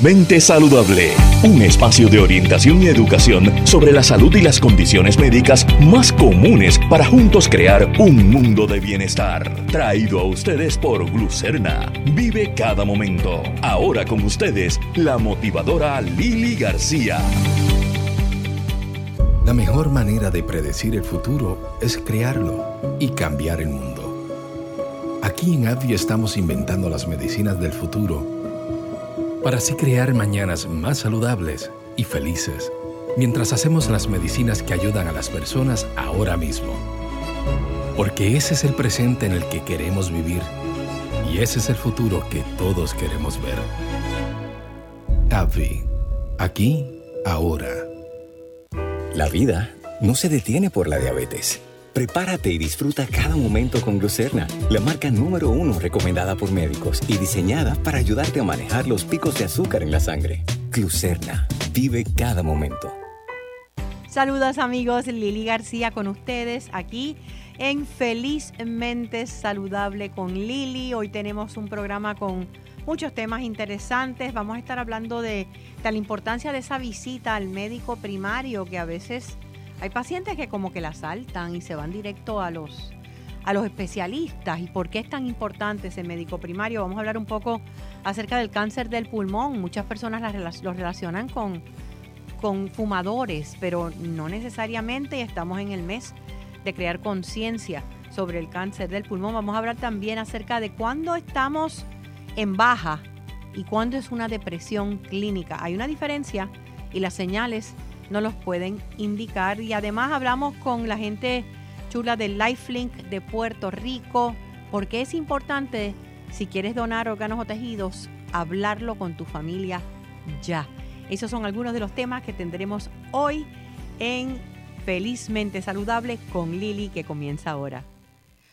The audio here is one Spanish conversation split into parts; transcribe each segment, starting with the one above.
Felizmente Saludable, un espacio de orientación y educación sobre la salud y las condiciones médicas más comunes para juntos crear un mundo de bienestar. Traído a ustedes por Glucerna. Vive cada momento. Ahora con ustedes, la motivadora Lili García. La mejor manera de predecir el futuro es crearlo y cambiar el mundo. Aquí en AbbVie estamos inventando las medicinas del futuro para así crear mañanas más saludables y felices, mientras hacemos las medicinas que ayudan a las personas ahora mismo. Porque ese es el presente en el que queremos vivir y ese es el futuro que todos queremos ver. AbbVie, aquí, ahora. La vida no se detiene por la diabetes Prepárate y disfruta cada momento con Glucerna, la marca número uno recomendada por médicos y diseñada para ayudarte a manejar los picos de azúcar en la sangre. Glucerna, vive cada momento. Saludos amigos, Lili García con ustedes aquí en Felizmente Saludable con Lili. Hoy tenemos un programa con muchos temas interesantes. Vamos a estar hablando de, de la importancia de esa visita al médico primario que a veces hay pacientes que como que la saltan y se van directo a los, a los especialistas. ¿Y por qué es tan importante ese médico primario? Vamos a hablar un poco acerca del cáncer del pulmón. Muchas personas lo relacionan con, con fumadores, pero no necesariamente. Estamos en el mes de crear conciencia sobre el cáncer del pulmón. Vamos a hablar también acerca de cuándo estamos en baja y cuándo es una depresión clínica. Hay una diferencia y las señales no los pueden indicar. Y además hablamos con la gente chula del Lifelink de Puerto Rico, porque es importante, si quieres donar órganos o tejidos, hablarlo con tu familia ya. Esos son algunos de los temas que tendremos hoy en Felizmente Saludable con Lili, que comienza ahora.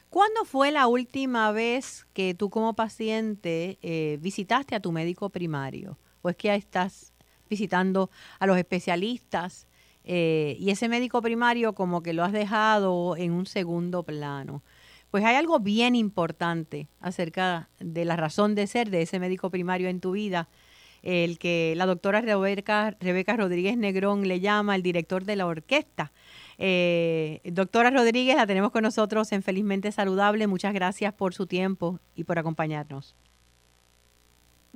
¿Cuándo fue la última vez que tú como paciente eh, visitaste a tu médico primario? ¿O es que ya estás visitando a los especialistas eh, y ese médico primario como que lo has dejado en un segundo plano. Pues hay algo bien importante acerca de la razón de ser de ese médico primario en tu vida, el que la doctora Rebeca, Rebeca Rodríguez Negrón le llama el director de la orquesta. Eh, doctora Rodríguez, la tenemos con nosotros en Felizmente Saludable. Muchas gracias por su tiempo y por acompañarnos.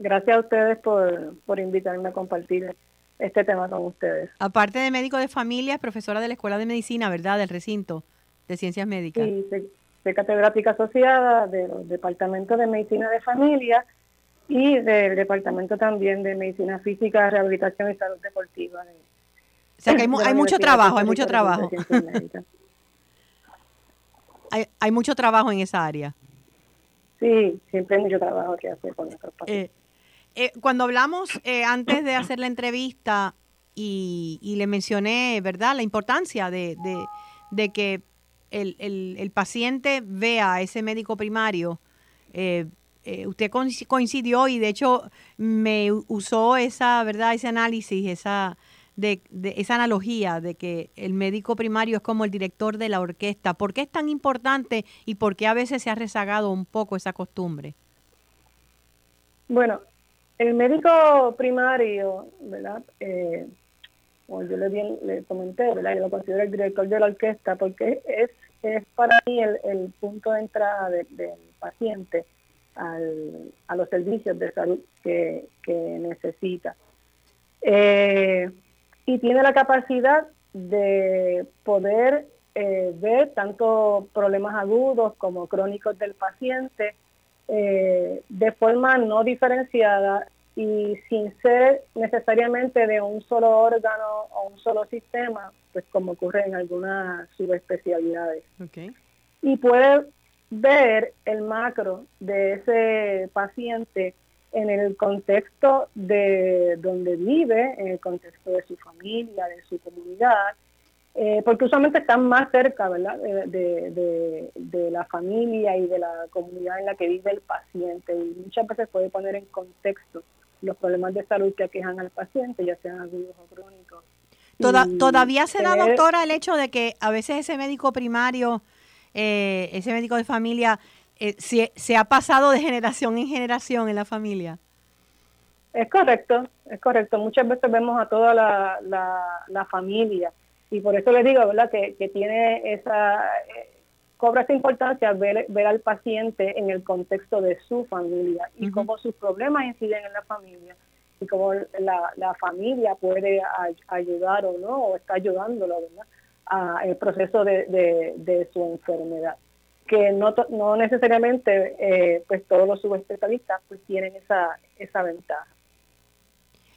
Gracias a ustedes por, por invitarme a compartir este tema con ustedes. Aparte de médico de familia, es profesora de la Escuela de Medicina, ¿verdad? Del recinto de Ciencias Médicas. Sí, soy, catedrática asociada del Departamento de Medicina de Familia y del Departamento también de Medicina Física, Rehabilitación y Salud Deportiva. o sea que hay, hay mucho trabajo, hay mucho trabajo. hay, hay mucho trabajo en esa área. Sí, siempre hay mucho trabajo que hacer con nuestros pacientes. Eh, eh, cuando hablamos eh, antes de hacer la entrevista y, le mencioné, ¿verdad?, la importancia de, que el, paciente vea a ese médico primario, eh, usted coincidió y de hecho me usó esa, ¿verdad?, ese análisis, esa, de, esa analogía de que el médico primario es como el director de la orquesta. ¿Por qué es tan importante y por qué a veces se ha rezagado un poco esa costumbre? Bueno, el médico primario, ¿verdad? Eh, como yo le, bien, le comenté, ¿verdad? Yo lo considero el director de la orquesta porque es, es para mí el, punto de entrada del paciente al, a los servicios de salud que, necesita. Eh, y tiene la capacidad de poder eh, ver tanto problemas agudos como crónicos del paciente, eh, de forma no diferenciada y sin ser necesariamente de un solo órgano o un solo sistema, pues como ocurre en algunas subespecialidades. Y puede ver el macro de ese paciente en el contexto de donde vive, en el contexto de su familia, de su comunidad, eh, porque usualmente están más cerca ¿verdad? De, de, la familia y de la comunidad en la que vive el paciente y muchas veces puede poner en contexto los problemas de salud que aquejan al paciente, ya sean agudos o crónicos. ¿Todavía se da, doctora, el hecho de que a veces ese médico primario, eh, ese médico de familia, eh, se, se ha pasado de generación en generación en la familia? Es correcto, es correcto. Muchas veces vemos a toda la, la, familia y por eso les digo, ¿verdad? Que, que tiene esa, eh, cobra esa importancia ver, ver al paciente en el contexto de su familia y cómo sus problemas inciden en la familia y cómo la, la familia puede ayudar o no, o está ayudándolo, ¿verdad? A, el proceso de, de, de su enfermedad que no, no necesariamente eh, pues todos los subespecialistas pues tienen esa, esa ventaja.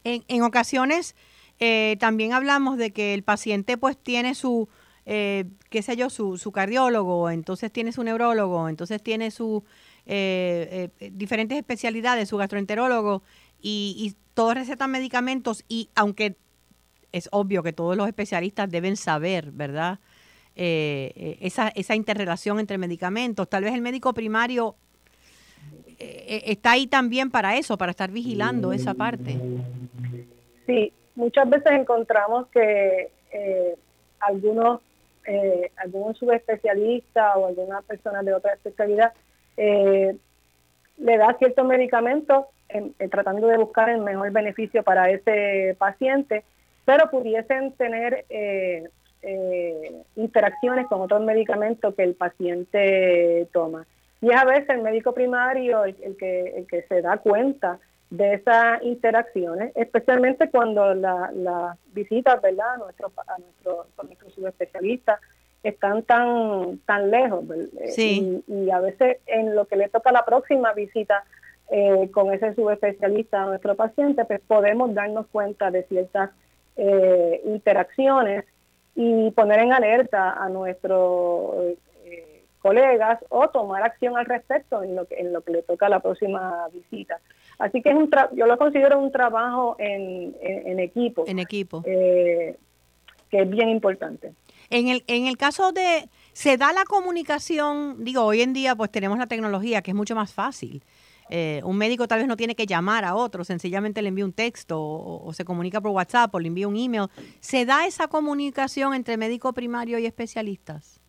En, en ocasiones eh, también hablamos de que el paciente pues tiene su, eh, qué sé yo, su, su cardiólogo, entonces tiene su neurólogo, entonces tiene su diferentes especialidades, su gastroenterólogo, y, y todos recetan medicamentos y aunque es obvio que todos los especialistas deben saber, ¿verdad? Eh, eh, esa, esa interrelación entre medicamentos. Tal vez el médico primario eh, está ahí también para eso, para estar vigilando esa parte. Sí, muchas veces encontramos que algunos, algunos subespecialistas o algunas personas de otra especialidad le da ciertos medicamentos tratando de buscar el mejor beneficio para ese paciente, pero pudiesen tener eh, eh, interacciones con otros medicamentos que el paciente toma. Y es a veces el médico primario el, que, el que se da cuenta de esas interacciones, especialmente cuando las la visitas ¿verdad? a nuestros a nuestro, nuestro subespecialistas están tan tan lejos. Sí. Y, a veces en lo que le toca la próxima visita eh, con ese subespecialista a nuestro paciente, pues podemos darnos cuenta de ciertas eh, interacciones y poner en alerta a nuestros eh, colegas o tomar acción al respecto en lo que en lo que le toca la próxima visita. Así que es un yo lo considero un trabajo en, en, equipo. En equipo. Eh, que es bien importante. En el, en el caso de, se da la comunicación, digo, hoy en día pues tenemos la tecnología que es mucho más fácil. Eh, un médico tal vez no tiene que llamar a otro, sencillamente le envía un texto o, se comunica por WhatsApp o le envía un email. ¿Se da esa comunicación entre médico primario y especialistas?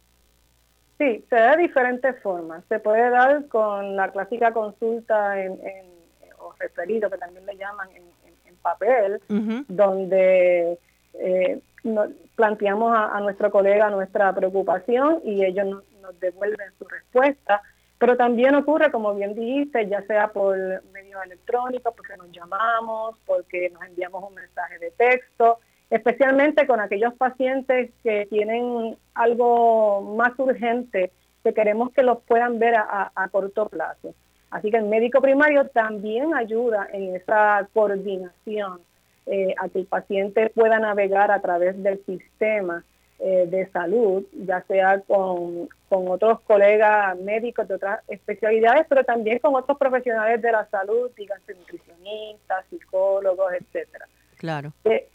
Sí, se da de diferentes formas. Se puede dar con la clásica consulta en, o referido, que también le llaman en, papel, donde eh, planteamos a, nuestro colega nuestra preocupación y ellos nos devuelven su respuesta pero también ocurre, como bien dijiste, ya sea por medios electrónicos, porque nos llamamos, porque nos enviamos un mensaje de texto, especialmente con aquellos pacientes que tienen algo más urgente, que queremos que los puedan ver a, corto plazo. Así que el médico primario también ayuda en esa coordinación, eh, a que el paciente pueda navegar a través del sistema eh, de salud, ya sea con, otros colegas médicos de otras especialidades, pero también con otros profesionales de la salud, díganse nutricionistas, psicólogos, etcétera. Claro. Eh,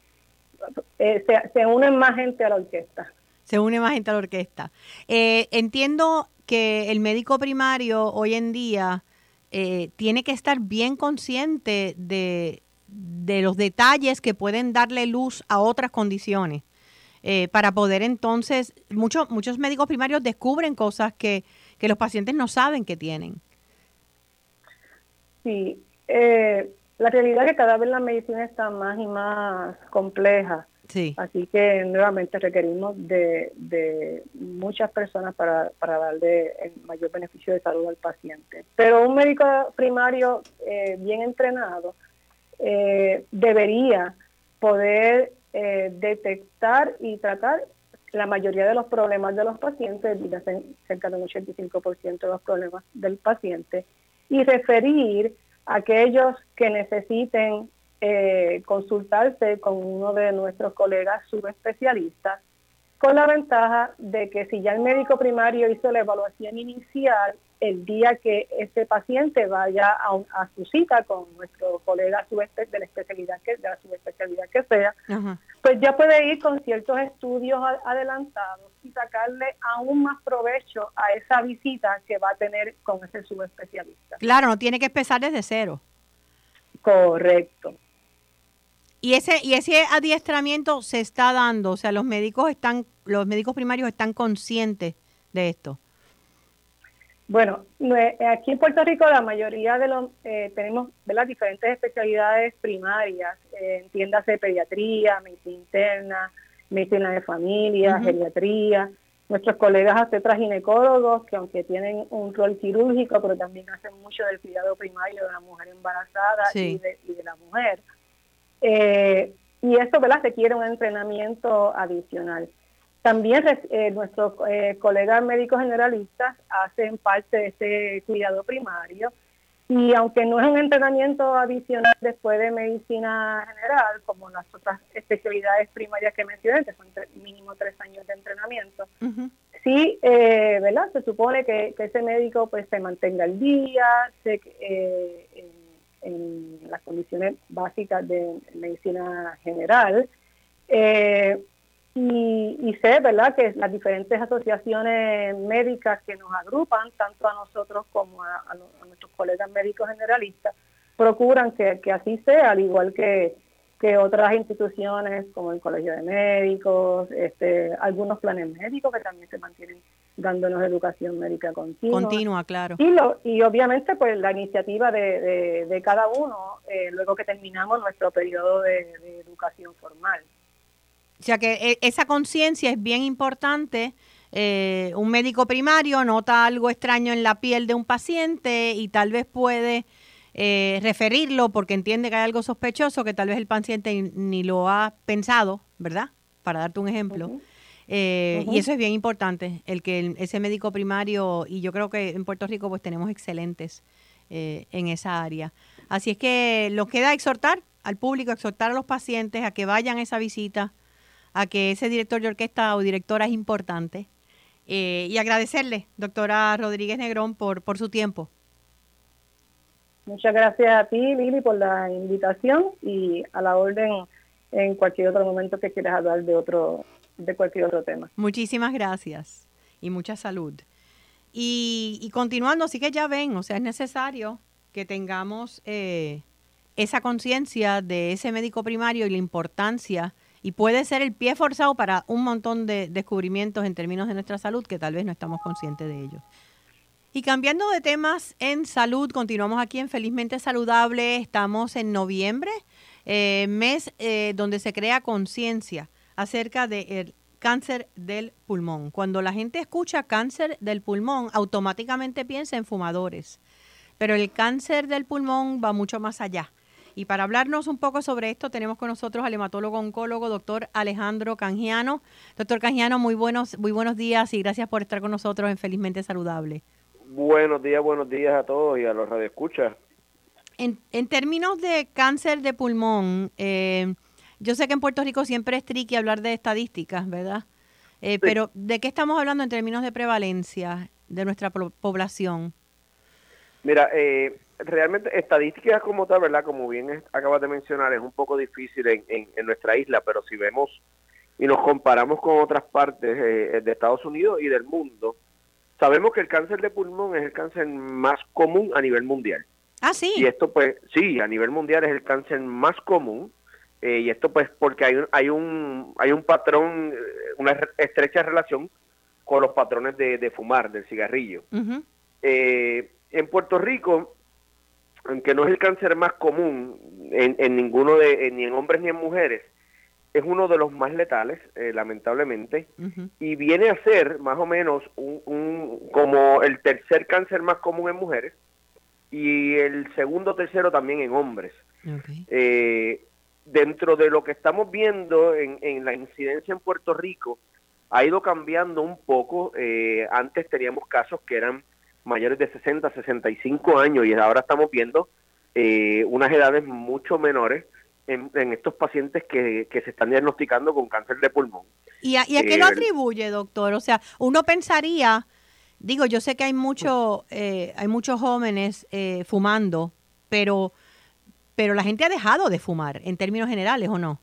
se, se une más gente a la orquesta. Se une más gente a la orquesta. Eh, entiendo que el médico primario hoy en día tiene que estar bien consciente de, de los detalles que pueden darle luz a otras condiciones. Eh, para poder entonces, muchos muchos médicos primarios descubren cosas que, los pacientes no saben que tienen. Sí, eh, la realidad es que cada vez la medicina está más y más compleja. Sí. Así que nuevamente requerimos de, de muchas personas para, para darle el mayor beneficio de salud al paciente. Pero un médico primario eh, bien entrenado debería poder eh, detectar y tratar la mayoría de los problemas de los pacientes, cerca del 85% de los problemas del paciente, y referir a aquellos que necesiten eh, consultarse con uno de nuestros colegas subespecialistas, con la ventaja de que si ya el médico primario hizo la evaluación inicial, el día que este paciente vaya a, su cita con nuestro colega de la especialidad que de la subespecialidad que sea, pues ya puede ir con ciertos estudios adelantados y sacarle aún más provecho a esa visita que va a tener con ese subespecialista. Claro, no tiene que empezar desde cero. Correcto. Y ese y ese adiestramiento se está dando, o sea, los médicos están los médicos primarios están conscientes de esto. Bueno, aquí en Puerto Rico la mayoría de los eh, tenemos las diferentes especialidades primarias, eh, entiéndase pediatría, medicina interna, medicina de familia, geriatría. Nuestros colegas obstetras ginecólogos, que aunque tienen un rol quirúrgico, pero también hacen mucho del cuidado primario de la mujer embarazada y, de, la mujer. Eh, y esto, ¿verdad?, requiere un entrenamiento adicional. También eh, nuestros eh, colegas médicos generalistas hacen parte de ese cuidado primario y aunque no es un entrenamiento adicional después de medicina general, como las otras especialidades primarias que mencioné, que son mínimo tres años de entrenamiento, sí, eh, ¿verdad? Se supone que, ese médico pues se mantenga al día, se, eh, en, las condiciones básicas de medicina general. Eh, y, sé, ¿verdad?, que las diferentes asociaciones médicas que nos agrupan, tanto a nosotros como a, nuestros colegas médicos generalistas, procuran que, así sea, al igual que, que otras instituciones como el Colegio de Médicos, este, algunos planes médicos que también se mantienen dándonos educación médica continua. Continua, claro. Y, lo, y obviamente, pues la iniciativa de, de, cada uno, eh, luego que terminamos nuestro periodo de educación formal. O sea que eh, esa conciencia es bien importante. Eh, un médico primario nota algo extraño en la piel de un paciente y tal vez puede eh, referirlo porque entiende que hay algo sospechoso que tal vez el paciente ni lo ha pensado, ¿verdad? Para darte un ejemplo. Y eso es bien importante, el que ese médico primario, y yo creo que en Puerto Rico pues tenemos excelentes en esa área. Así es que lo queda exhortar al público, exhortar a los pacientes a que vayan a esa visita, a que ese director de orquesta o directora es importante. Eh, y agradecerle, doctora Rodríguez Negrón, por, por su tiempo. Muchas gracias a ti, Lili, por la invitación y a la orden en cualquier otro momento que quieras hablar de otro de cualquier otro tema. Muchísimas gracias y mucha salud. Y, y continuando, así que ya ven, o sea, es necesario que tengamos eh, esa conciencia de ese médico primario y la importancia y puede ser el pie forzado para un montón de descubrimientos en términos de nuestra salud que tal vez no estamos conscientes de ellos. Y cambiando de temas en salud, continuamos aquí en Felizmente Saludable. Estamos en noviembre, eh, mes eh, donde se crea conciencia acerca del cáncer del pulmón. Cuando la gente escucha cáncer del pulmón, automáticamente piensa en fumadores. Pero el cáncer del pulmón va mucho más allá. Y para hablarnos un poco sobre esto, tenemos con nosotros al hematólogo oncólogo, doctor Alejandro Canjiano. Doctor Canjiano, muy buenos, muy buenos días y gracias por estar con nosotros en Felizmente Saludable. Buenos días, buenos días a todos y a los radioescuchas. En, en términos de cáncer de pulmón, eh, yo sé que en Puerto Rico siempre es tricky hablar de estadísticas, ¿verdad? Eh, pero ¿de qué estamos hablando en términos de prevalencia de nuestra población? Mira, eh, realmente estadísticas como tal, ¿verdad? Como bien acabas de mencionar, es un poco difícil en, en, nuestra isla, pero si vemos y nos comparamos con otras partes eh, de Estados Unidos y del mundo, sabemos que el cáncer de pulmón es el cáncer más común a nivel mundial. Ah, sí. Y esto pues, sí, a nivel mundial es el cáncer más común. Eh, y esto pues porque hay un, hay un, hay un patrón, eh, una estrecha relación con los patrones de, fumar, del cigarrillo. en Puerto Rico, aunque no es el cáncer más común en, ninguno de, ni en hombres ni en mujeres, es uno de los más letales, eh, lamentablemente, y viene a ser más o menos un, como el tercer cáncer más común en mujeres y el segundo tercero también en hombres. Eh, dentro de lo que estamos viendo en, en, la incidencia en Puerto Rico, ha ido cambiando un poco. Eh, antes teníamos casos que eran mayores de 60, 65 años y ahora estamos viendo eh, unas edades mucho menores en, estos pacientes que, se están diagnosticando con cáncer de pulmón. ¿Y a, qué lo eh, atribuye, doctor? O sea, uno pensaría, digo, yo sé que hay, mucho, eh, hay muchos jóvenes fumando, pero, pero la gente ha dejado de fumar en términos generales, ¿o no?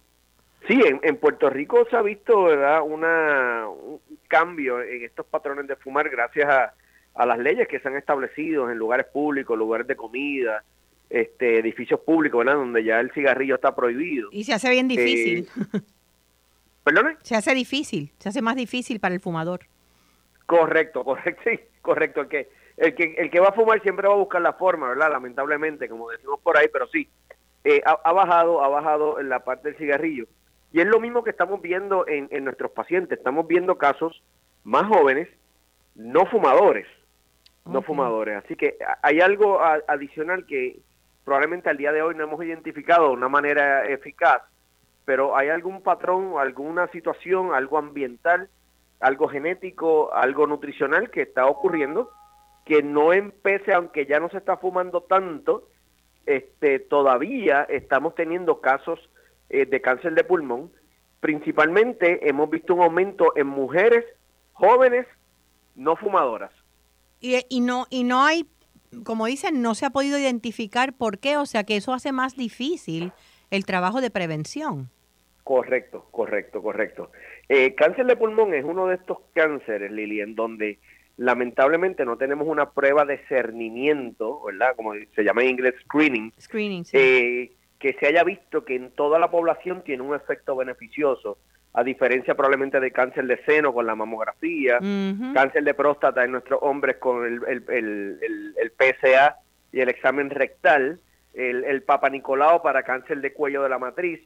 Sí, en, en Puerto Rico se ha visto ¿verdad? Una, un cambio en estos patrones de fumar gracias a, a las leyes que se han establecido en lugares públicos, lugares de comida, este, edificios públicos, ¿verdad? Donde ya el cigarrillo está prohibido. Y se hace bien difícil. Eh, ¿Perdone? Se hace difícil, se hace más difícil para el fumador. Correcto, correcto, sí, correcto. Que el que, el que va a fumar siempre va a buscar la forma, ¿verdad? Lamentablemente, como decimos por ahí, pero sí, eh, ha, bajado, ha bajado en la parte del cigarrillo. Y es lo mismo que estamos viendo en, en nuestros pacientes. Estamos viendo casos más jóvenes, no fumadores, no fumadores. Así que hay algo adicional que probablemente al día de hoy no hemos identificado de una manera eficaz, pero hay algún patrón, alguna situación, algo ambiental, algo genético, algo nutricional que está ocurriendo que no empece, aunque ya no se está fumando tanto, este, todavía estamos teniendo casos eh, de cáncer de pulmón. Principalmente hemos visto un aumento en mujeres jóvenes no fumadoras. Y, y, no y no hay, como dicen, no se ha podido identificar por qué, o sea que eso hace más difícil el trabajo de prevención. Correcto, correcto, correcto. Eh, cáncer de pulmón es uno de estos cánceres, Lili, en donde lamentablemente no tenemos una prueba de cernimiento, ¿verdad? Como se llama en inglés screening. Screening, eh, que se haya visto que en toda la población tiene un efecto beneficioso, a diferencia probablemente de cáncer de seno con la mamografía, cáncer de próstata en nuestros hombres con el, el, el, PSA y el examen rectal, el, el Papa Nicolau para cáncer de cuello de la matriz,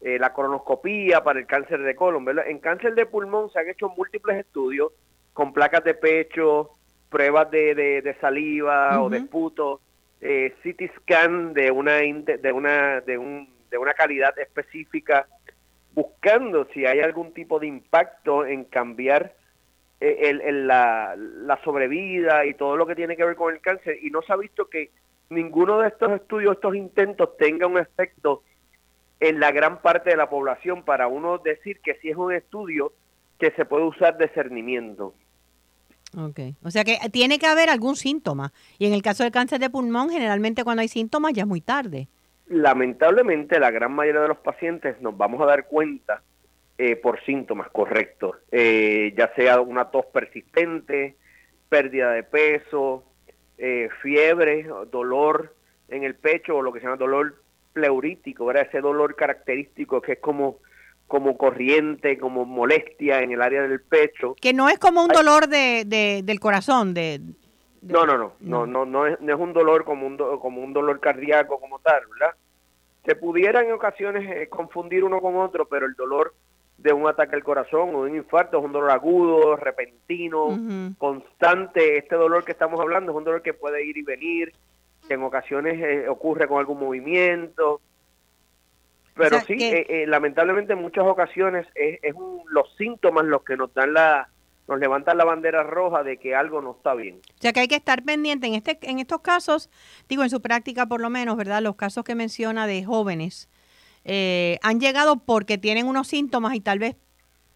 eh, la colonoscopía para el cáncer de colon, ¿verdad? En cáncer de pulmón se han hecho múltiples estudios con placas de pecho, pruebas de, de, saliva o de puto, eh, CT scan de una de una de, un, de una calidad específica, buscando si hay algún tipo de impacto en cambiar eh, el, la, la sobrevida y todo lo que tiene que ver con el cáncer y no se ha visto que ninguno de estos estudios, estos intentos tenga un efecto en la gran parte de la población para uno decir que si es un estudio que se puede usar de cernimiento. Ok, o sea que tiene que haber algún síntoma. Y en el caso del cáncer de pulmón, generalmente cuando hay síntomas ya es muy tarde. Lamentablemente, la gran mayoría de los pacientes nos vamos a dar cuenta eh, por síntomas correctos, eh, ya sea una tos persistente, pérdida de peso, eh, fiebre, dolor en el pecho o lo que se llama dolor pleurítico, ¿verdad? ese dolor característico que es como como corriente, como molestia en el área del pecho. Que no es como un dolor de, del corazón, de, no, no, no, no, no, no es, no es un dolor como un, como un dolor cardíaco como tal, ¿verdad? Se pudiera en ocasiones eh, confundir uno con otro, pero el dolor de un ataque al corazón o de un infarto es un dolor agudo, repentino, constante. Este dolor que estamos hablando es un dolor que puede ir y venir, que en ocasiones eh, ocurre con algún movimiento, pero sí, eh, eh, lamentablemente en muchas ocasiones es, es los síntomas los que nos dan la nos levantan la bandera roja de que algo no está bien. O sea que hay que estar pendiente en este en estos casos, digo en su práctica por lo menos, ¿verdad? Los casos que menciona de jóvenes eh, han llegado porque tienen unos síntomas y tal vez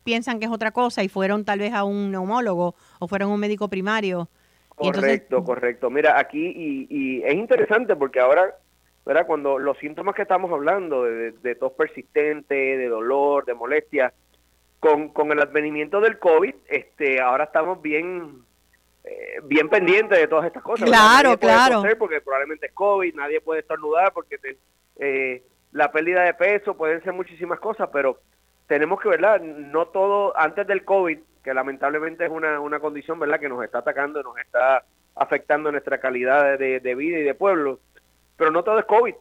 piensan que es otra cosa y fueron tal vez a un neumólogo o fueron a un médico primario. Correcto, correcto. Mira, aquí y, y es interesante porque ahora ¿verdad? Cuando los síntomas que estamos hablando de, tos persistente, de dolor, de molestia, con, con el advenimiento del COVID, este, ahora estamos bien eh, bien pendientes de todas estas cosas. Claro, claro. porque probablemente es COVID, nadie puede estornudar porque eh, la pérdida de peso pueden ser muchísimas cosas, pero tenemos que, ¿verdad? No todo, antes del COVID, que lamentablemente es una, una condición, ¿verdad? Que nos está atacando, nos está afectando nuestra calidad de, de vida y de pueblo pero no todo es COVID.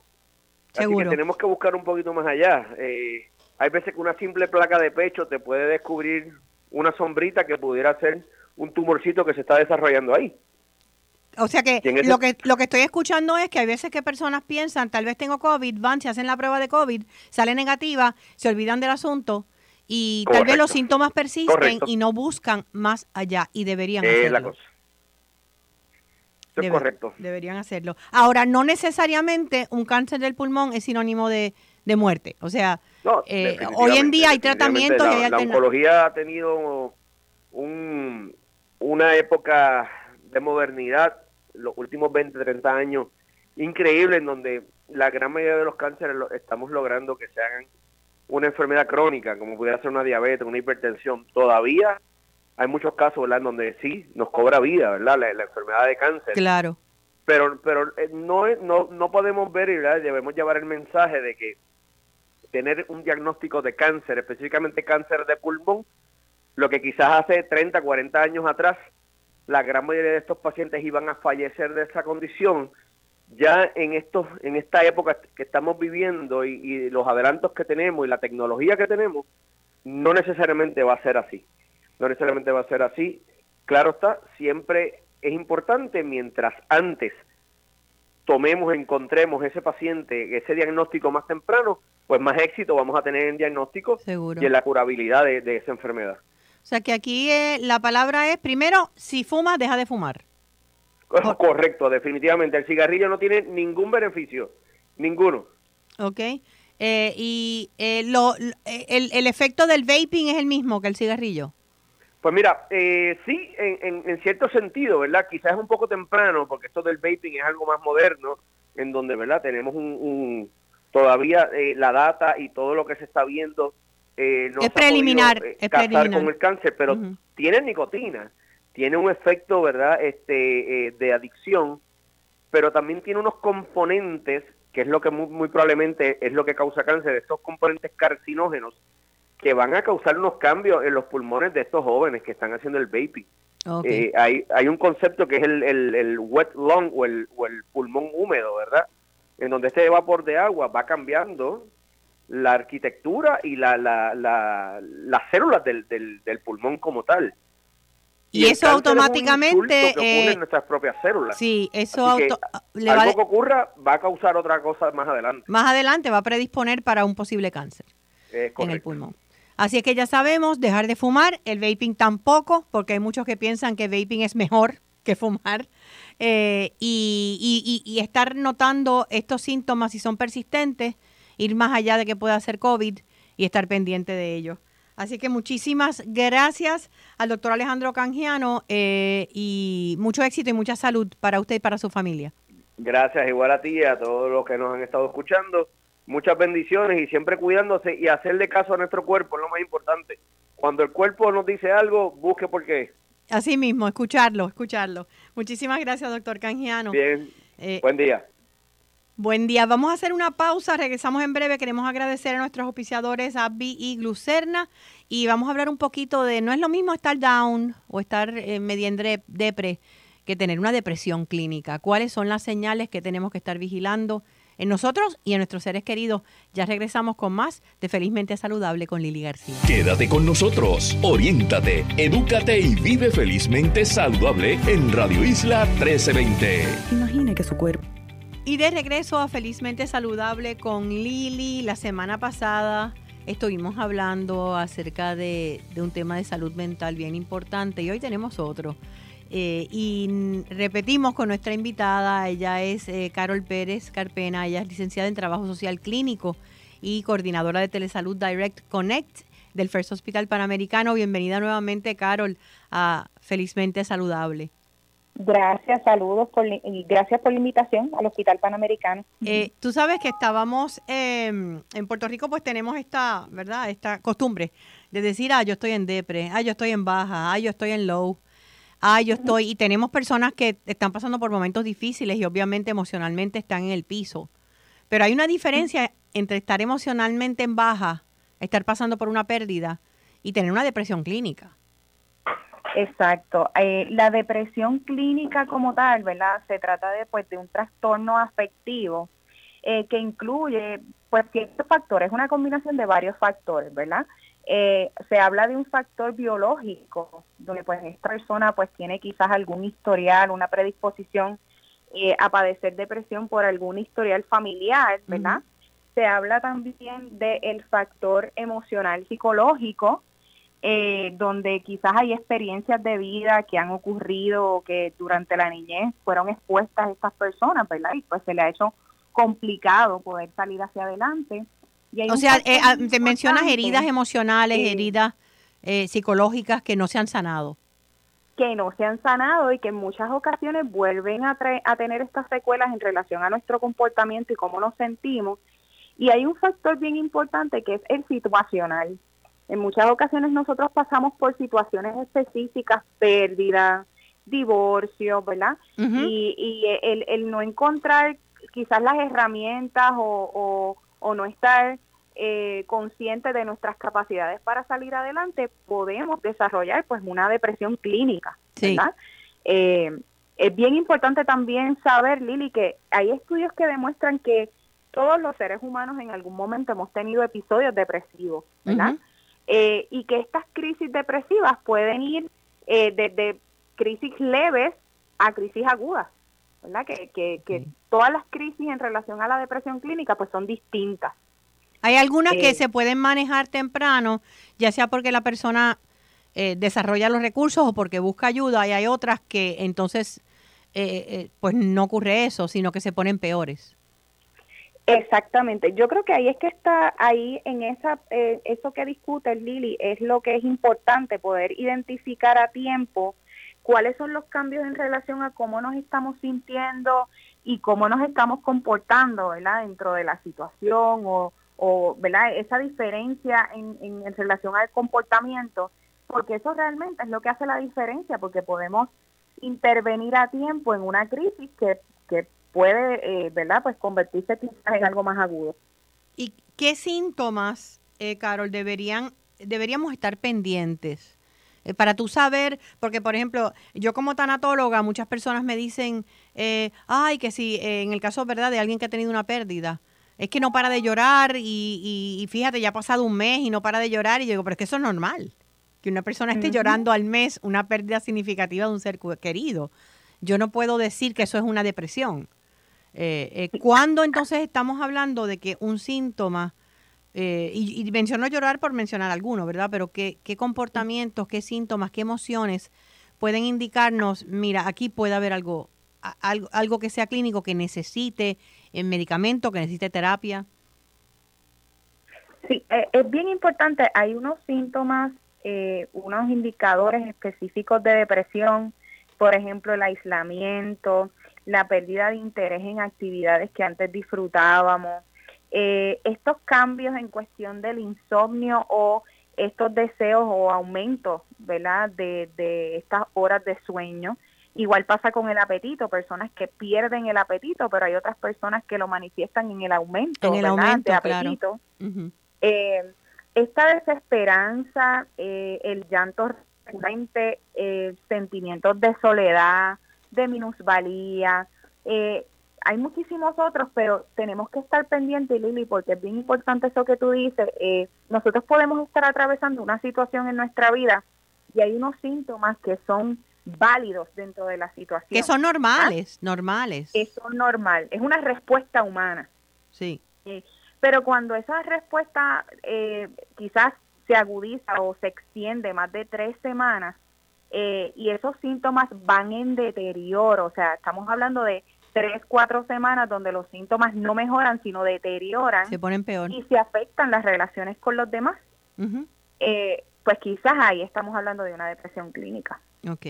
Así que tenemos que buscar un poquito más allá. Eh, hay veces que una simple placa de pecho te puede descubrir una sombrita que pudiera ser un tumorcito que se está desarrollando ahí. O sea que lo que lo que estoy escuchando es que hay veces que personas piensan, tal vez tengo COVID, van, se hacen la prueba de COVID, sale negativa, se olvidan del asunto y tal vez los síntomas persisten y no buscan más allá y deberían hacerlo. La cosa correcto. Deberían hacerlo. Ahora, no necesariamente un cáncer del pulmón es sinónimo de, muerte. O sea, eh, hoy en día hay tratamientos la, y La oncología ha tenido un, una época de modernidad, los últimos 20, 30 años, increíble, en donde la gran mayoría de los cánceres estamos logrando que se hagan una enfermedad crónica, como pudiera ser una diabetes, una hipertensión. Todavía hay muchos casos, ¿verdad?, en donde sí nos cobra vida, ¿verdad?, la, enfermedad de cáncer. Claro. Pero, pero eh, no, no, no podemos ver, ¿verdad? debemos llevar el mensaje de que tener un diagnóstico de cáncer, específicamente cáncer de pulmón, lo que quizás hace 30, 40 años atrás la gran mayoría de estos pacientes iban a fallecer de esa condición, ya en estos en esta época que estamos viviendo y, los adelantos que tenemos y la tecnología que tenemos no necesariamente va a ser así. No necesariamente va a ser así. Claro está siempre es importante mientras antes tomemos encontremos ese paciente ese diagnóstico más temprano pues más éxito vamos a tener en diagnóstico y en la curabilidad de, esa enfermedad o sea que aquí eh, la palabra es primero si fumas deja de fumar Correcto, definitivamente. El cigarrillo no tiene ningún beneficio, ninguno. Ok. Eh, ¿Y eh, lo, el, el, efecto del vaping es el mismo que el cigarrillo? Pues mira, eh, sí, en, en, cierto sentido, ¿verdad? Quizás es un poco temprano, porque esto del vaping es algo más moderno, en donde, ¿verdad? Tenemos un, todavía la data y todo lo que se está viendo no es preliminar, es preliminar. con el cáncer, pero tiene nicotina tiene un efecto, ¿verdad?, este, eh, de adicción, pero también tiene unos componentes, que es lo que muy, probablemente es lo que causa cáncer, estos componentes carcinógenos, que van a causar unos cambios en los pulmones de estos jóvenes que están haciendo el vaping. Eh, hay, hay un concepto que es el, el, wet lung o el, o el pulmón húmedo, ¿verdad? En donde este vapor de agua va cambiando la arquitectura y la, la, la, las células del, del, del pulmón como tal. Y, eso automáticamente... Eh, en nuestras propias células. Sí, eso le algo que ocurra va a causar otra cosa más adelante. Más adelante va a predisponer para un posible cáncer en el pulmón. Así es que ya sabemos, dejar de fumar, el vaping tampoco, porque hay muchos que piensan que vaping es mejor que fumar. Eh, y, y, y, estar notando estos síntomas si son persistentes, ir más allá de que pueda ser COVID y estar pendiente de ellos. Así que muchísimas gracias al doctor Alejandro Canjiano eh, y mucho éxito y mucha salud para usted y para su familia. Gracias, igual a ti y a todos los que nos han estado escuchando. Muchas bendiciones y siempre cuidándose y hacerle caso a nuestro cuerpo es lo más importante. Cuando el cuerpo nos dice algo, busque por qué. Así mismo, escucharlo, escucharlo. Muchísimas gracias, doctor Canjiano. Bien, eh, buen día. Buen día. Vamos a hacer una pausa. Regresamos en breve. Queremos agradecer a nuestros auspiciadores Abby y Glucerna. Y vamos a hablar un poquito de. No es lo mismo estar down o estar eh, medio depre que tener una depresión clínica. ¿Cuáles son las señales que tenemos que estar vigilando en nosotros y en nuestros seres queridos? Ya regresamos con más de Felizmente Saludable con Lili García. Quédate con nosotros. Oriéntate, edúcate y vive felizmente saludable en Radio Isla 1320. Imagine que su cuerpo y de regreso a Felizmente Saludable con Lili. La semana pasada estuvimos hablando acerca de, un tema de salud mental bien importante y hoy tenemos otro. Eh, y repetimos con nuestra invitada, ella es eh, Carol Pérez Carpena, ella es licenciada en Trabajo Social Clínico y coordinadora de Telesalud Direct Connect del First Hospital Panamericano. Bienvenida nuevamente, Carol, a Felizmente Saludable. Gracias, saludos por, y gracias por la invitación al Hospital Panamericano. Eh, tú sabes que estábamos en Puerto Rico, pues tenemos esta, ¿verdad? Esta costumbre de decir, ah, yo estoy en depre, ah, yo estoy en baja, ah, yo estoy en low, ah, yo estoy, y tenemos personas que están pasando por momentos difíciles y obviamente emocionalmente están en el piso. Pero hay una diferencia entre estar emocionalmente en baja, estar pasando por una pérdida y tener una depresión clínica. Exacto. Eh, la depresión clínica como tal, ¿verdad? Se trata de, pues, de un trastorno afectivo eh, que incluye pues ciertos factores, es una combinación de varios factores, ¿verdad? Eh, se habla de un factor biológico, donde pues esta persona pues tiene quizás algún historial, una predisposición a padecer depresión por algún historial familiar, ¿verdad? Se habla también del factor emocional psicológico, eh, donde quizás hay experiencias de vida que han ocurrido que durante la niñez fueron expuestas a estas personas, ¿verdad? Y pues se le ha hecho complicado poder salir hacia adelante. O sea, eh, ah, te mencionas heridas emocionales, heridas eh, psicológicas que no se han sanado. Que no se han sanado y que en muchas ocasiones vuelven a, a tener estas secuelas en relación a nuestro comportamiento y cómo nos sentimos. Y hay un factor bien importante que es el situacional. En muchas ocasiones nosotros pasamos por situaciones específicas, pérdida, divorcio, ¿verdad? y, y el, el, no encontrar quizás las herramientas o, o, no estar eh, consciente de nuestras capacidades para salir adelante, podemos desarrollar pues una depresión clínica, ¿verdad? Eh, es bien importante también saber, Lili, que hay estudios que demuestran que todos los seres humanos en algún momento hemos tenido episodios depresivos, ¿verdad? Eh, y que estas crisis depresivas pueden ir eh, desde crisis leves a crisis agudas, ¿verdad? Que, que, todas las crisis en relación a la depresión clínica pues son distintas. Hay algunas que eh, se pueden manejar temprano, ya sea porque la persona desarrolla los recursos o porque busca ayuda, y hay otras que entonces pues no ocurre eso, sino que se ponen peores. Exactamente. Yo creo que ahí es que está ahí en esa eh, eso que discute Lili es lo que es importante poder identificar a tiempo cuáles son los cambios en relación a cómo nos estamos sintiendo y cómo nos estamos comportando, ¿verdad? Dentro de la situación o, ¿verdad? Esa diferencia en, en, relación al comportamiento, porque eso realmente es lo que hace la diferencia, porque podemos intervenir a tiempo en una crisis que, que puede, eh, ¿verdad? Pues convertirse en algo más agudo. ¿Y qué síntomas, eh, Carol, deberían, deberíamos estar pendientes? Eh, para tú saber, porque por ejemplo, yo como tanatóloga, muchas personas me dicen, eh, ay, que si en el caso, ¿verdad?, de alguien que ha tenido una pérdida, es que no para de llorar y, y, fíjate, ya ha pasado un mes y no para de llorar y yo digo, pero es que eso es normal, que una persona esté llorando al mes una pérdida significativa de un ser querido. Yo no puedo decir que eso es una depresión. Eh, eh, ¿Cuándo entonces estamos hablando de que un síntoma, eh, y, menciono llorar por mencionar alguno, ¿verdad? Pero ¿qué, qué comportamientos, qué síntomas, qué emociones pueden indicarnos, mira, aquí puede haber algo, algo, algo que sea clínico, que necesite medicamento, que necesite terapia? Sí, es bien importante. Hay unos síntomas, unos indicadores específicos de depresión, por ejemplo, el aislamiento, la pérdida de interés en actividades que antes disfrutábamos, eh, estos cambios en cuestión del insomnio o estos deseos o aumentos, ¿verdad? De, de estas horas de sueño. Igual pasa con el apetito, personas que pierden el apetito, pero hay otras personas que lo manifiestan en el aumento, en el aumento de apetito. Eh, esta desesperanza, eh, el llanto recurrente, sentimientos de soledad, de minusvalía. Eh, hay muchísimos otros, pero tenemos que estar pendientes, Lili, porque es bien importante eso que tú dices. Eh, nosotros podemos estar atravesando una situación en nuestra vida y hay unos síntomas que son válidos dentro de la situación. Que son normales, ¿Ah? normales. Eso es normal, es una respuesta humana. Sí. Eh, pero cuando esa respuesta quizás se agudiza o se extiende más de tres semanas, eh, y esos síntomas van en deterioro, o sea, estamos hablando de tres, cuatro semanas donde los síntomas no mejoran, sino deterioran. Se ponen peor. Y se afectan las relaciones con los demás. Eh, pues quizás ahí estamos hablando de una depresión clínica.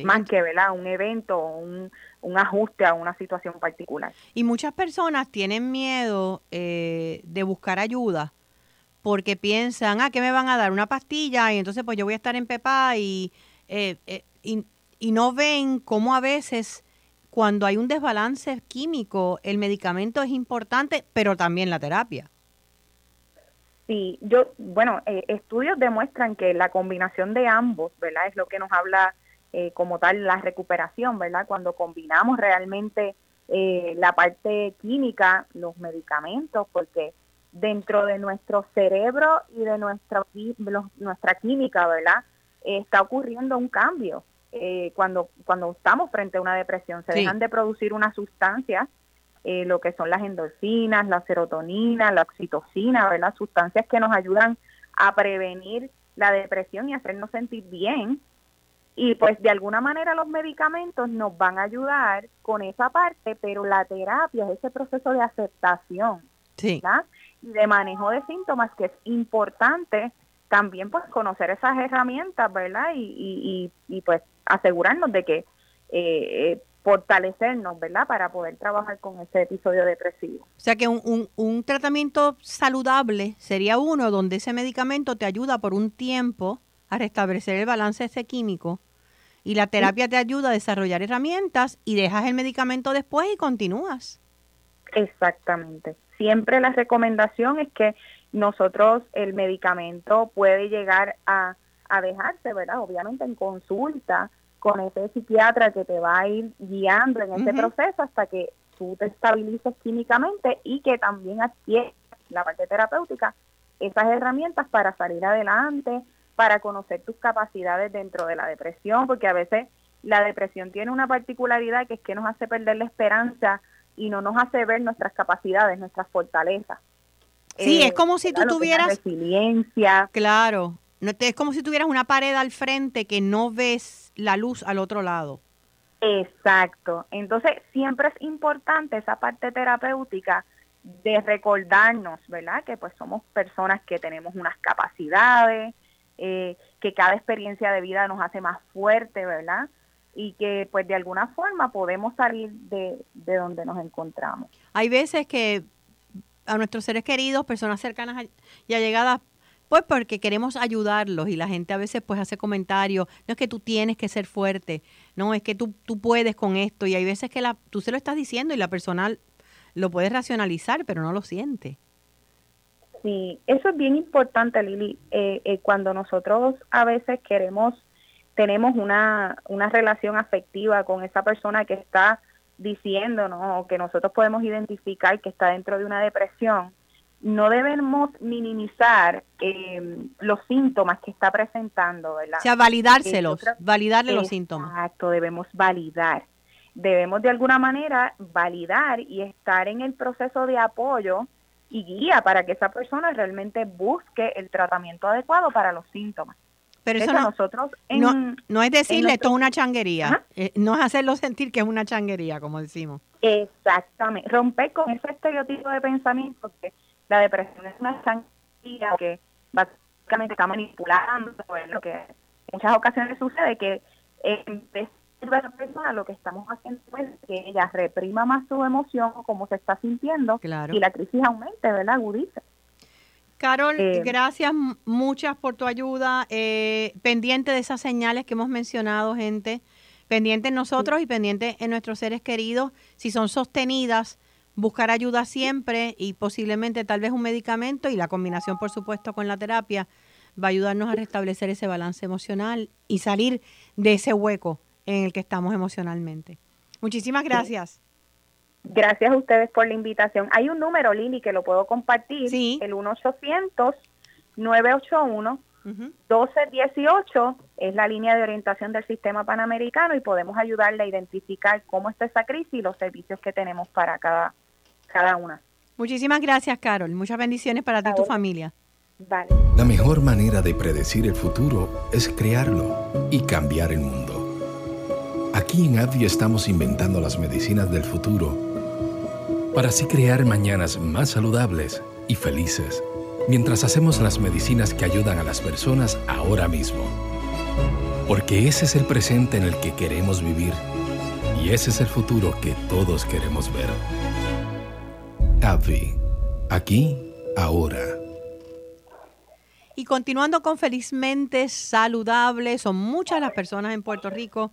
Más que ¿verdad? un evento o un, un, ajuste a una situación particular. Y muchas personas tienen miedo eh, de buscar ayuda porque piensan, ah, ¿qué me van a dar? Una pastilla y entonces pues yo voy a estar en PEPA y eh, eh, y, y no ven cómo a veces cuando hay un desbalance químico, el medicamento es importante, pero también la terapia. Sí, yo, bueno, eh, estudios demuestran que la combinación de ambos, ¿verdad? Es lo que nos habla eh, como tal la recuperación, ¿verdad? Cuando combinamos realmente eh, la parte química, los medicamentos, porque dentro de nuestro cerebro y de nuestra, nuestra química, ¿verdad? está ocurriendo un cambio. Eh, cuando, cuando estamos frente a una depresión, se dejan de producir unas sustancias, eh, lo que son las endorfinas, la serotonina, la oxitocina, ¿verdad? Sustancias que nos ayudan a prevenir la depresión y hacernos sentir bien. Y pues de alguna manera los medicamentos nos van a ayudar con esa parte, pero la terapia es ese proceso de aceptación y de manejo de síntomas que es importante también pues conocer esas herramientas, ¿verdad? Y, y, pues asegurarnos de que eh, eh, fortalecernos, ¿verdad? Para poder trabajar con ese episodio depresivo. O sea que un, un, un, tratamiento saludable sería uno donde ese medicamento te ayuda por un tiempo a restablecer el balance ese químico y la terapia te ayuda a desarrollar herramientas y dejas el medicamento después y continúas. Exactamente. Siempre la recomendación es que nosotros el medicamento puede llegar a, a dejarse, ¿verdad? Obviamente en consulta, con ese psiquiatra que te va a ir guiando en ese proceso hasta que tú te estabilices químicamente y que también adquieres la parte terapéutica esas herramientas para salir adelante, para conocer tus capacidades dentro de la depresión, porque a veces la depresión tiene una particularidad que es que nos hace perder la esperanza y no nos hace ver nuestras capacidades, nuestras fortalezas. Sí, es eh, como si tú tuvieras resiliencia. Claro, es como si tuvieras una pared al frente que no ves la luz al otro lado. Exacto. Entonces, siempre es importante esa parte terapéutica de recordarnos, ¿verdad? Que pues somos personas que tenemos unas capacidades, eh, que cada experiencia de vida nos hace más fuerte, ¿verdad? Y que pues de alguna forma podemos salir de, de donde nos encontramos. Hay veces que a nuestros seres queridos, personas cercanas y allegadas, pues porque queremos ayudarlos y la gente a veces pues hace comentarios, no es que tú tienes que ser fuerte, no, es que tú, tú puedes con esto y hay veces que la, tú se lo estás diciendo y la persona lo puede racionalizar, pero no lo siente. Sí, eso es bien importante, Lili. Eh, eh, cuando nosotros a veces queremos, tenemos una, una relación afectiva con esa persona que está diciéndonos o que nosotros podemos identificar que está dentro de una depresión, no debemos minimizar eh, los síntomas que está presentando, ¿verdad? O sea, validárselos, validarle los síntomas. Exacto, debemos validar. Debemos de alguna manera validar y estar en el proceso de apoyo y guía para que esa persona realmente busque el tratamiento adecuado para los síntomas. Pero eso no, nosotros no, es decirle esto es una changuería, eh, no es hacerlo sentir que es una changuería, como decimos. Exactamente, romper con ese estereotipo de pensamiento que la depresión es una changuería que básicamente está manipulando, pues, lo que en muchas ocasiones sucede que en vez la persona lo que estamos haciendo es que ella reprima más su emoción o cómo se está sintiendo y la crisis aumente, ¿verdad? Agudiza. Carol, eh, gracias muchas por tu ayuda. Eh, pendiente de esas señales que hemos mencionado, gente. Pendiente en nosotros y pendiente en nuestros seres queridos. Si son sostenidas, buscar ayuda siempre y posiblemente tal vez un medicamento y la combinación, por supuesto, con la terapia va a ayudarnos a restablecer ese balance emocional y salir de ese hueco en el que estamos emocionalmente. Muchísimas gracias. Gracias a ustedes por la invitación. Hay un número, Lili, que lo puedo compartir. Sí. El 1-800-981-1218 es la línea de orientación del sistema panamericano y podemos ayudarle a identificar cómo está esa crisis y los servicios que tenemos para cada, cada una. Muchísimas gracias, Carol. Muchas bendiciones para ti y tu familia. Vale. La mejor manera de predecir el futuro es crearlo y cambiar el mundo. Aquí en AbbVie estamos inventando las medicinas del futuro para así crear mañanas más saludables y felices, mientras hacemos las medicinas que ayudan a las personas ahora mismo. Porque ese es el presente en el que queremos vivir y ese es el futuro que todos queremos ver. AbbVie, aquí, ahora. Y continuando con felizmente saludables, son muchas las personas en Puerto Rico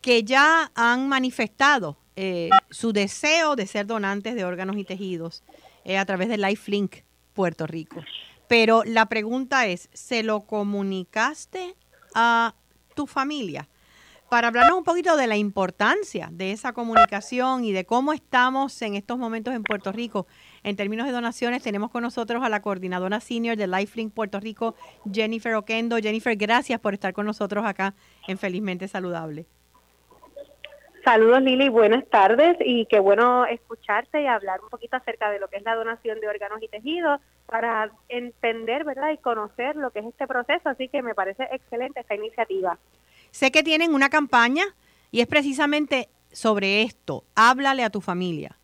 que ya han manifestado eh, su deseo de ser donantes de órganos y tejidos eh, a través de LifeLink Puerto Rico. Pero la pregunta es, ¿se lo comunicaste a tu familia? Para hablarnos un poquito de la importancia de esa comunicación y de cómo estamos en estos momentos en Puerto Rico en términos de donaciones, tenemos con nosotros a la coordinadora senior de LifeLink Puerto Rico, Jennifer Oquendo. Jennifer, gracias por estar con nosotros acá en Felizmente Saludable. Saludos Lili, buenas tardes y qué bueno escucharte y hablar un poquito acerca de lo que es la donación de órganos y tejidos para entender, ¿verdad? Y conocer lo que es este proceso, así que me parece excelente esta iniciativa. Sé que tienen una campaña y es precisamente sobre esto, háblale a tu familia.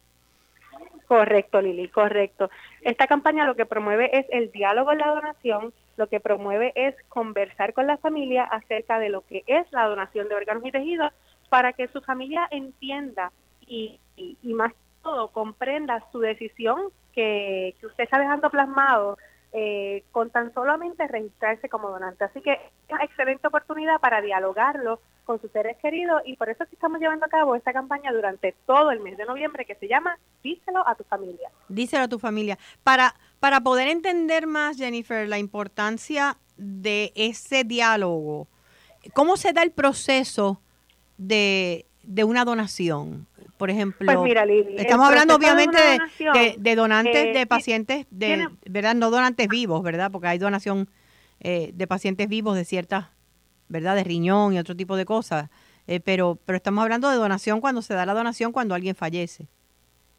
Correcto, Lili, correcto. Esta campaña lo que promueve es el diálogo en la donación, lo que promueve es conversar con la familia acerca de lo que es la donación de órganos y tejidos para que su familia entienda y, más todo comprenda su decisión que, usted está dejando plasmado eh, con tan solamente registrarse como donante. Así que es una excelente oportunidad para dialogarlo con sus seres queridos y por eso que estamos llevando a cabo esta campaña durante todo el mes de noviembre que se llama Díselo a tu familia. Díselo a tu familia. Para, para poder entender más, Jennifer, la importancia de ese diálogo, ¿cómo se da el proceso de, de una donación? Por ejemplo, Pues mira, Lili, el estamos hablando obviamente de, donación, de- de donantes eh, de pacientes, de, tiene- ¿verdad? No donantes vivos, ¿verdad? Porque hay donación eh, de pacientes vivos de ciertas, ¿verdad? De riñón y otro tipo de cosas. Eh, pero, pero estamos hablando de donación cuando se da la donación cuando alguien fallece.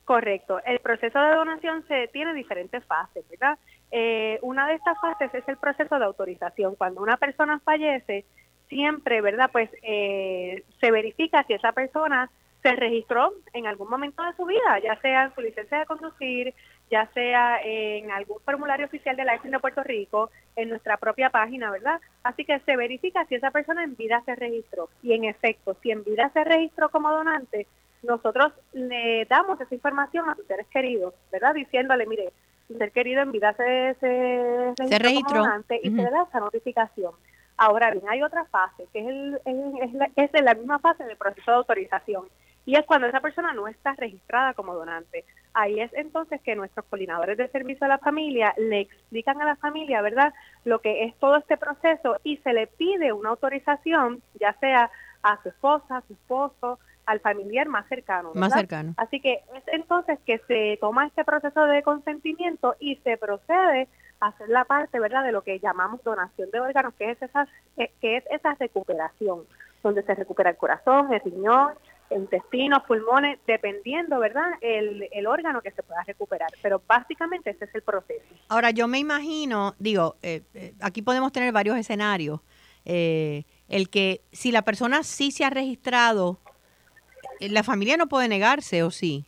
Correcto. El proceso de donación se tiene diferentes fases, ¿verdad? Eh, una de estas fases es el proceso de autorización. Cuando una persona fallece, siempre, ¿verdad? Pues eh, se verifica si esa persona se registró en algún momento de su vida, ya sea en su licencia de conducir, ya sea en algún formulario oficial de la ESIN de Puerto Rico, en nuestra propia página, ¿verdad? Así que se verifica si esa persona en vida se registró. Y en efecto, si en vida se registró como donante, nosotros le damos esa información a sus seres queridos, ¿verdad? Diciéndole, mire, su ser querido en vida se, se registró, registró. como donante y se le da esa notificación. Ahora bien, hay otra fase, que es, el, es, la, es de la misma fase del proceso de autorización, y es cuando esa persona no está registrada como donante. Ahí es entonces que nuestros coordinadores de servicio a la familia le explican a la familia, ¿verdad?, lo que es todo este proceso y se le pide una autorización, ya sea a su esposa, a su esposo, al familiar más cercano. Más cercano. Así que es entonces que se toma este proceso de consentimiento y se procede hacer la parte, ¿verdad?, de lo que llamamos donación de órganos, que es esa, eh, que es esa recuperación, donde se recupera el corazón, el riñón, intestinos, pulmones, dependiendo, ¿verdad?, el, el órgano que se pueda recuperar. Pero básicamente ese es el proceso. Ahora, yo me imagino, digo, eh, eh, aquí podemos tener varios escenarios. Eh, el que si la persona sí se ha registrado, eh, la familia no puede negarse, ¿o sí?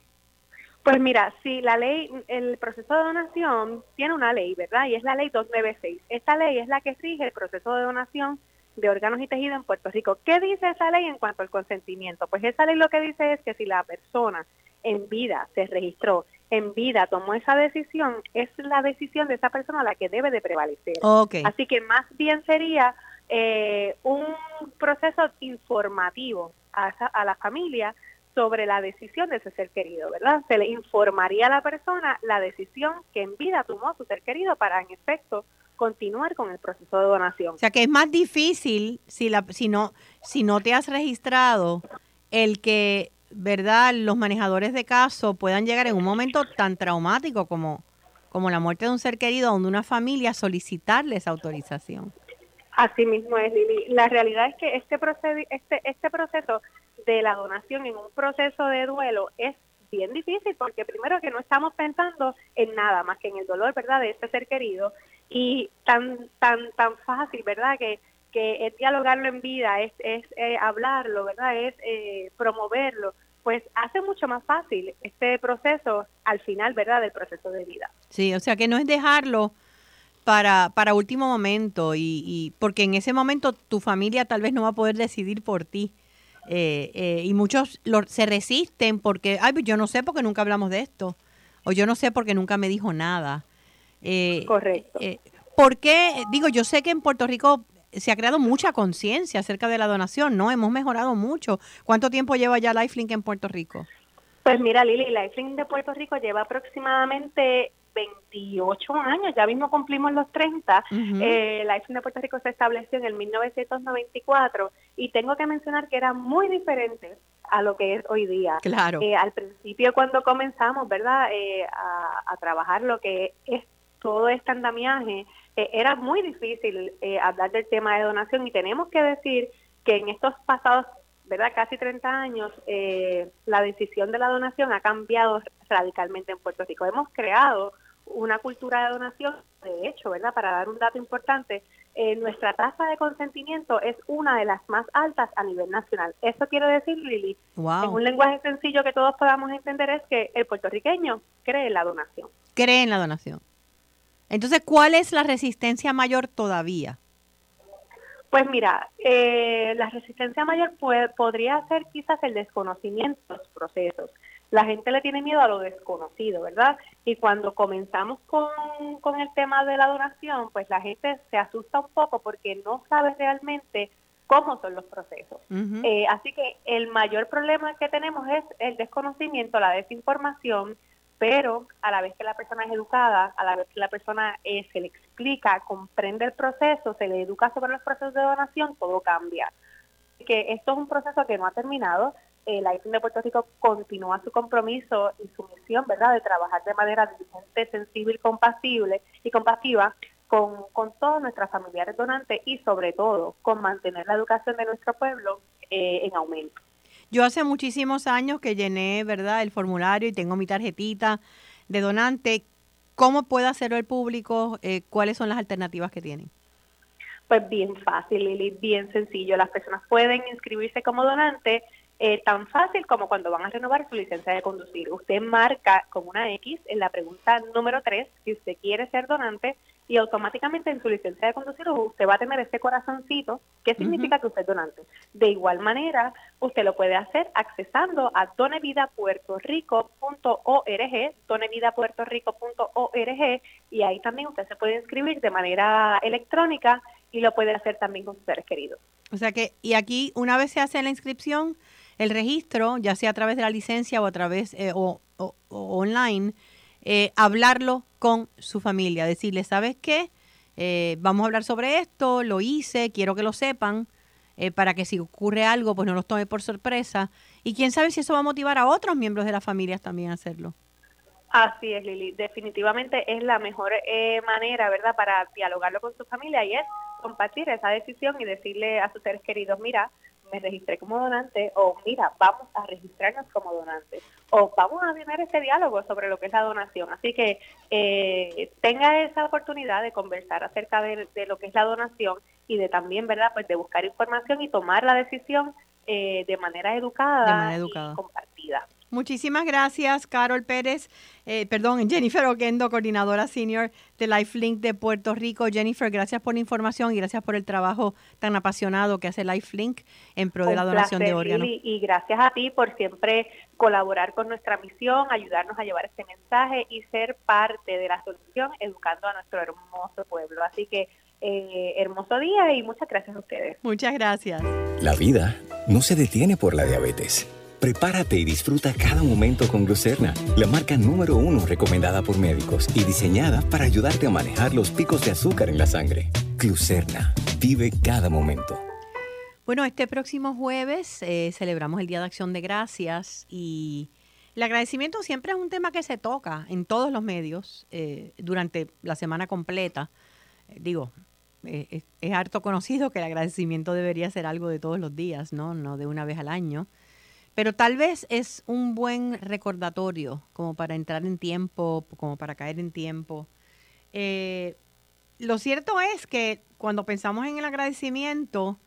Pues mira, si la ley, el proceso de donación tiene una ley, ¿verdad? Y es la ley 296. Esta ley es la que rige el proceso de donación de órganos y tejidos en Puerto Rico. ¿Qué dice esa ley en cuanto al consentimiento? Pues esa ley lo que dice es que si la persona en vida se registró, en vida tomó esa decisión, es la decisión de esa persona la que debe de prevalecer. Así que más bien sería eh, un proceso informativo a, esa- a la familia sobre la decisión de ese ser querido, ¿verdad? Se le informaría a la persona la decisión que en vida tomó su ser querido para, en efecto, continuar con el proceso de donación. O sea que es más difícil si, la, si, no, si no te has registrado el que, ¿verdad?, los manejadores de caso puedan llegar en un momento tan traumático como, como la muerte de un ser querido, donde una familia solicitarle esa autorización. Así mismo es, Lili. La realidad es que este, este, este proceso de la donación en un proceso de duelo es bien difícil porque primero que no estamos pensando en nada más que en el dolor, ¿verdad?, de este ser querido y tan tan tan fácil, ¿verdad?, que que es dialogarlo en vida, es, es eh, hablarlo, ¿verdad?, es eh, promoverlo, pues hace mucho más fácil este proceso al final, ¿verdad?, del proceso de vida. Sí, o sea que no es dejarlo para, para último momento y, y porque en ese momento tu familia tal vez no va a poder decidir por ti. Eh, eh, y muchos lo- se resisten porque, ay, pues yo no sé porque nunca hablamos de esto. O yo no sé porque nunca me dijo nada. Eh, Correcto. eh, ¿Por qué? Digo, yo sé que en Puerto Rico se ha creado mucha conciencia acerca de la donación, ¿no? Hemos mejorado mucho. ¿Cuánto tiempo lleva ya Lifelink en Puerto Rico? Pues mira, Lili, Lifelink de Puerto Rico lleva aproximadamente 28 años, ya mismo cumplimos los 30. Ujú. Eh, Lifelink de Puerto Rico se estableció en el 1994 y tengo que mencionar que era muy diferente a lo que es hoy día. Claro. Eh, al principio cuando comenzamos, ¿verdad?, eh, a, a trabajar lo que es todo este andamiaje, eh, era muy difícil eh, hablar del tema de donación y tenemos que decir que en estos pasados, ¿verdad?, casi 30 años, eh, la decisión de la donación ha cambiado radicalmente en Puerto Rico. Hemos creado una cultura de donación, de hecho, ¿verdad?, para dar un dato importante, eh, nuestra tasa de consentimiento es una de las más altas a nivel nacional. Eso quiere decir, Lili, en un lenguaje sencillo que todos podamos entender es que el puertorriqueño cree en la donación. cree en la donación. Entonces, ¿cuál es la resistencia mayor todavía? Pues mira, eh, la resistencia mayor puede- podría ser quizás el desconocimiento de los procesos. La gente le tiene miedo a lo desconocido, ¿verdad? Y cuando comenzamos con, con el tema de la donación, pues la gente se asusta un poco porque no sabe realmente cómo son los procesos. Eh, así que el mayor problema que tenemos es el desconocimiento, la desinformación, pero a la vez que la persona es educada, a la vez que la persona eh, se le explica, comprende el proceso, se le educa sobre los procesos de donación, todo cambia. que esto es un proceso que no ha terminado. El IFIN de Puerto Rico continúa su compromiso y su misión, ¿verdad?, de trabajar de manera diligente, sensible y compasible y compasiva con, con todos nuestros familiares donantes y sobre todo con mantener la educación de nuestro pueblo eh, en aumento. Yo hace muchísimos años que llené, ¿verdad?, el formulario y tengo mi tarjetita de donante. ¿Cómo puede hacerlo el público? Eh, ¿Cuáles son las alternativas que tienen? Pues bien fácil, Lili, bien sencillo. Las personas pueden inscribirse como donante eh, tan fácil como cuando van a renovar su licencia de conducir. Usted marca con una X en la pregunta número 3 si usted quiere ser donante y automáticamente en su licencia de conducir usted va a tener ese corazoncito que significa que usted es donante. De igual manera, usted lo puede hacer accesando a donevidapuertorico.org, donevidapuertorico.org y ahí también usted se puede inscribir de manera electrónica y lo puede hacer también con sus seres queridos. O sea que, y aquí una vez se hace la inscripción, el registro, ya sea a través de la licencia o a través eh, o, online, eh, hablarlo con su familia, decirle, ¿sabes qué? Eh, vamos a hablar sobre esto, lo hice, quiero que lo sepan, para que si ocurre algo, pues no los tome por sorpresa. Y quién sabe si eso va a motivar a otros miembros de las familias también a hacerlo. Así es, Lili. Definitivamente es la mejor manera, ¿verdad?, para dialogarlo con su familia y es compartir esa decisión y decirle a sus seres queridos, mira, me registré como donante o mira, vamos a registrarnos como donante o vamos a tener ese diálogo sobre lo que es la donación. Así que eh, tenga esa oportunidad de conversar acerca de, lo que es la donación y de también, ¿verdad? Pues de buscar información y tomar la decisión eh, de manera educada, y compartida. Muchísimas gracias, Carol Pérez, eh, perdón, Jennifer Oquendo, coordinadora senior de LifeLink de Puerto Rico. Jennifer, gracias por la información y gracias por el trabajo tan apasionado que hace LifeLink en pro de la donación de órganos. y gracias a ti por siempre colaborar con nuestra misión, ayudarnos a llevar este mensaje y ser parte de la solución educando a nuestro hermoso pueblo. Así que eh, hermoso día y muchas gracias a ustedes. Muchas gracias. La vida no se detiene por la diabetes Prepárate y disfruta cada momento con Glucerna, la marca número uno recomendada por médicos y diseñada para ayudarte a manejar los picos de azúcar en la sangre. Glucerna, vive cada momento. Bueno, este próximo jueves eh, celebramos el Día de Acción de Gracias y el agradecimiento siempre es un tema que se toca en todos los medios eh, durante la semana completa. Eh, digo, es harto conocido que el agradecimiento debería ser algo de todos los días, ¿no? No de una vez al año. Pero tal vez es un buen recordatorio como para entrar en tiempo, como para caer en tiempo. Eh, lo cierto es que cuando pensamos en el agradecimiento,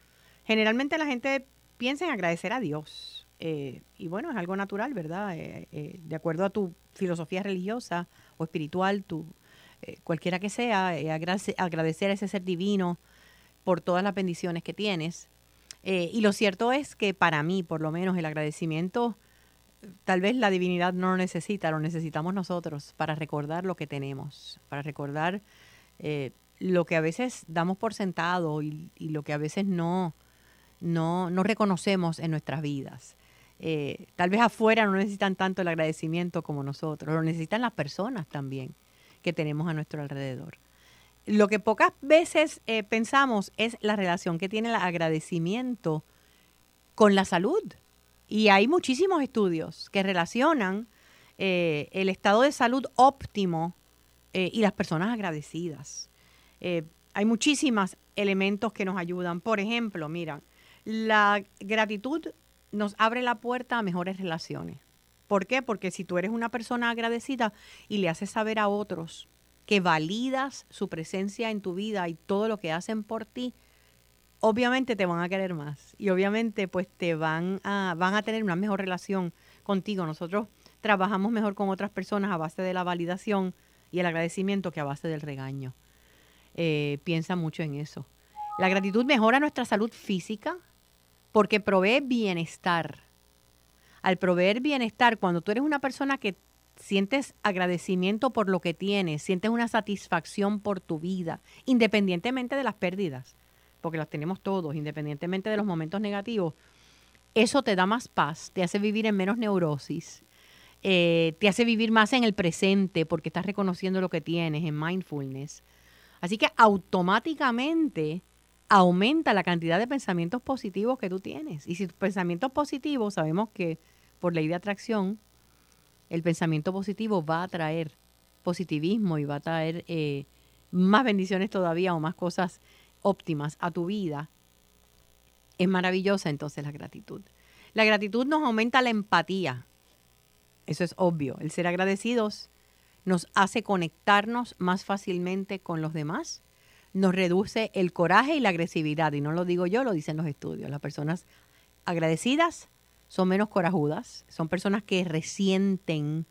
generalmente la gente piensa en agradecer a Dios. Eh, y bueno, es algo natural, ¿verdad? Eh, de acuerdo a tu filosofía religiosa o espiritual, tu, cualquiera que sea, agradecer a ese ser divino por todas las bendiciones que tienes. Eh, y lo cierto es que para mí, por lo menos, el agradecimiento, tal vez la divinidad no lo necesita, lo necesitamos nosotros para recordar lo que tenemos, para recordar eh, lo que a veces damos por sentado y, lo que a veces no, no, no reconocemos en nuestras vidas. Eh, tal vez afuera no necesitan tanto el agradecimiento como nosotros, lo necesitan las personas también que tenemos a nuestro alrededor. Lo que pocas veces eh, pensamos es la relación que tiene el agradecimiento con la salud. Y hay muchísimos estudios que relacionan eh, el estado de salud óptimo eh, y las personas agradecidas. hay muchísimos elementos que nos ayudan. Por ejemplo, mira, la gratitud nos abre la puerta a mejores relaciones. ¿Por qué? Porque si tú eres una persona agradecida y le haces saber a otros que validas su presencia en tu vida y todo lo que hacen por ti, obviamente te van a querer más y obviamente pues te van a, van a tener una mejor relación contigo. Nosotros trabajamos mejor con otras personas a base de la validación y el agradecimiento que a base del regaño. Eh, piensa mucho en eso. La gratitud mejora nuestra salud física porque provee bienestar. Al proveer bienestar, cuando tú eres una persona que sientes agradecimiento por lo que tienes, sientes una satisfacción por tu vida, independientemente de las pérdidas, porque las tenemos todos, independientemente de los momentos negativos, eso te da más paz, te hace vivir en menos neurosis, eh, te hace vivir más en el presente porque estás reconociendo lo que tienes, en mindfulness. Así que automáticamente aumenta la cantidad de pensamientos positivos que tú tienes. Y si tus pensamientos positivos, sabemos que por ley de atracción, el pensamiento positivo va a traer positivismo y va a traer eh, más bendiciones todavía o más cosas óptimas a tu vida. Es maravillosa entonces la gratitud. La gratitud nos aumenta la empatía. Eso es obvio. El ser agradecidos nos hace conectarnos más fácilmente con los demás, nos reduce el coraje y la agresividad. Y no lo digo yo, lo dicen los estudios. Las personas agradecidas son menos corajudas, son personas que resienten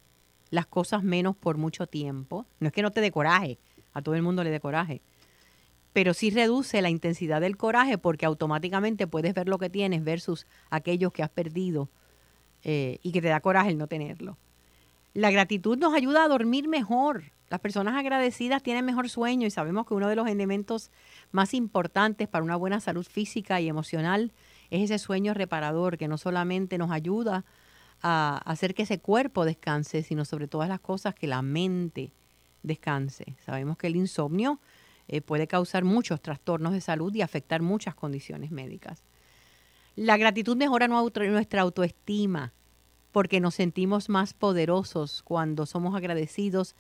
las cosas menos por mucho tiempo. No es que no te dé coraje, a todo el mundo le dé coraje, pero sí reduce la intensidad del coraje porque automáticamente puedes ver lo que tienes versus aquellos que has perdido eh, y que te da coraje el no tenerlo. La gratitud nos ayuda a dormir mejor. Las personas agradecidas tienen mejor sueño y sabemos que uno de los elementos más importantes para una buena salud física y emocional es ese sueño reparador que no solamente nos ayuda a hacer que ese cuerpo descanse, sino sobre todas las cosas que la mente descanse. Sabemos que el insomnio eh, puede causar muchos trastornos de salud y afectar muchas condiciones médicas. La gratitud mejora nuestra autoestima porque nos sentimos más poderosos cuando somos agradecidos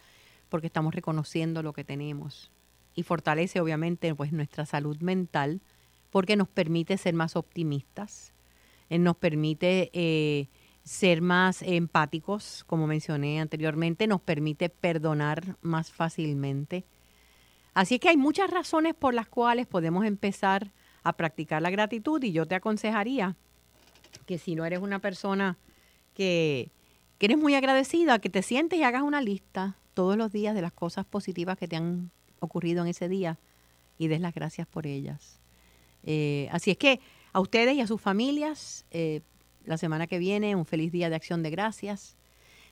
porque estamos reconociendo lo que tenemos y fortalece obviamente pues nuestra salud mental porque nos permite ser más optimistas, eh, nos permite eh, ser más empáticos, como mencioné anteriormente, nos permite perdonar más fácilmente. Así es que hay muchas razones por las cuales podemos empezar a practicar la gratitud y yo te aconsejaría que si no eres una persona que, que eres muy agradecida, que te sientes y hagas una lista todos los días de las cosas positivas que te han ocurrido en ese día y des las gracias por ellas. Eh, así es que a ustedes y a sus familias, eh, la semana que viene, un feliz día de acción de gracias.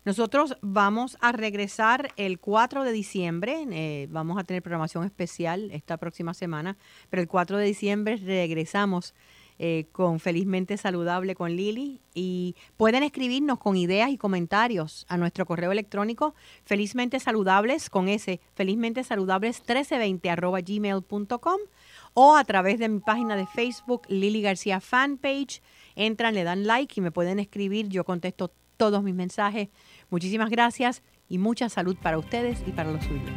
Nosotros vamos a regresar el 4 de diciembre, eh, vamos a tener programación especial esta próxima semana, pero el 4 de diciembre regresamos con Felizmente Saludable con Lili y pueden escribirnos con ideas y comentarios a nuestro correo electrónico felizmente saludables con ese felizmente saludables 1320 arroba gmail.com o a través de mi página de Facebook Lili García Fanpage entran, le dan like y me pueden escribir. Yo contesto todos mis mensajes. Muchísimas gracias y mucha salud para ustedes y para los suyos.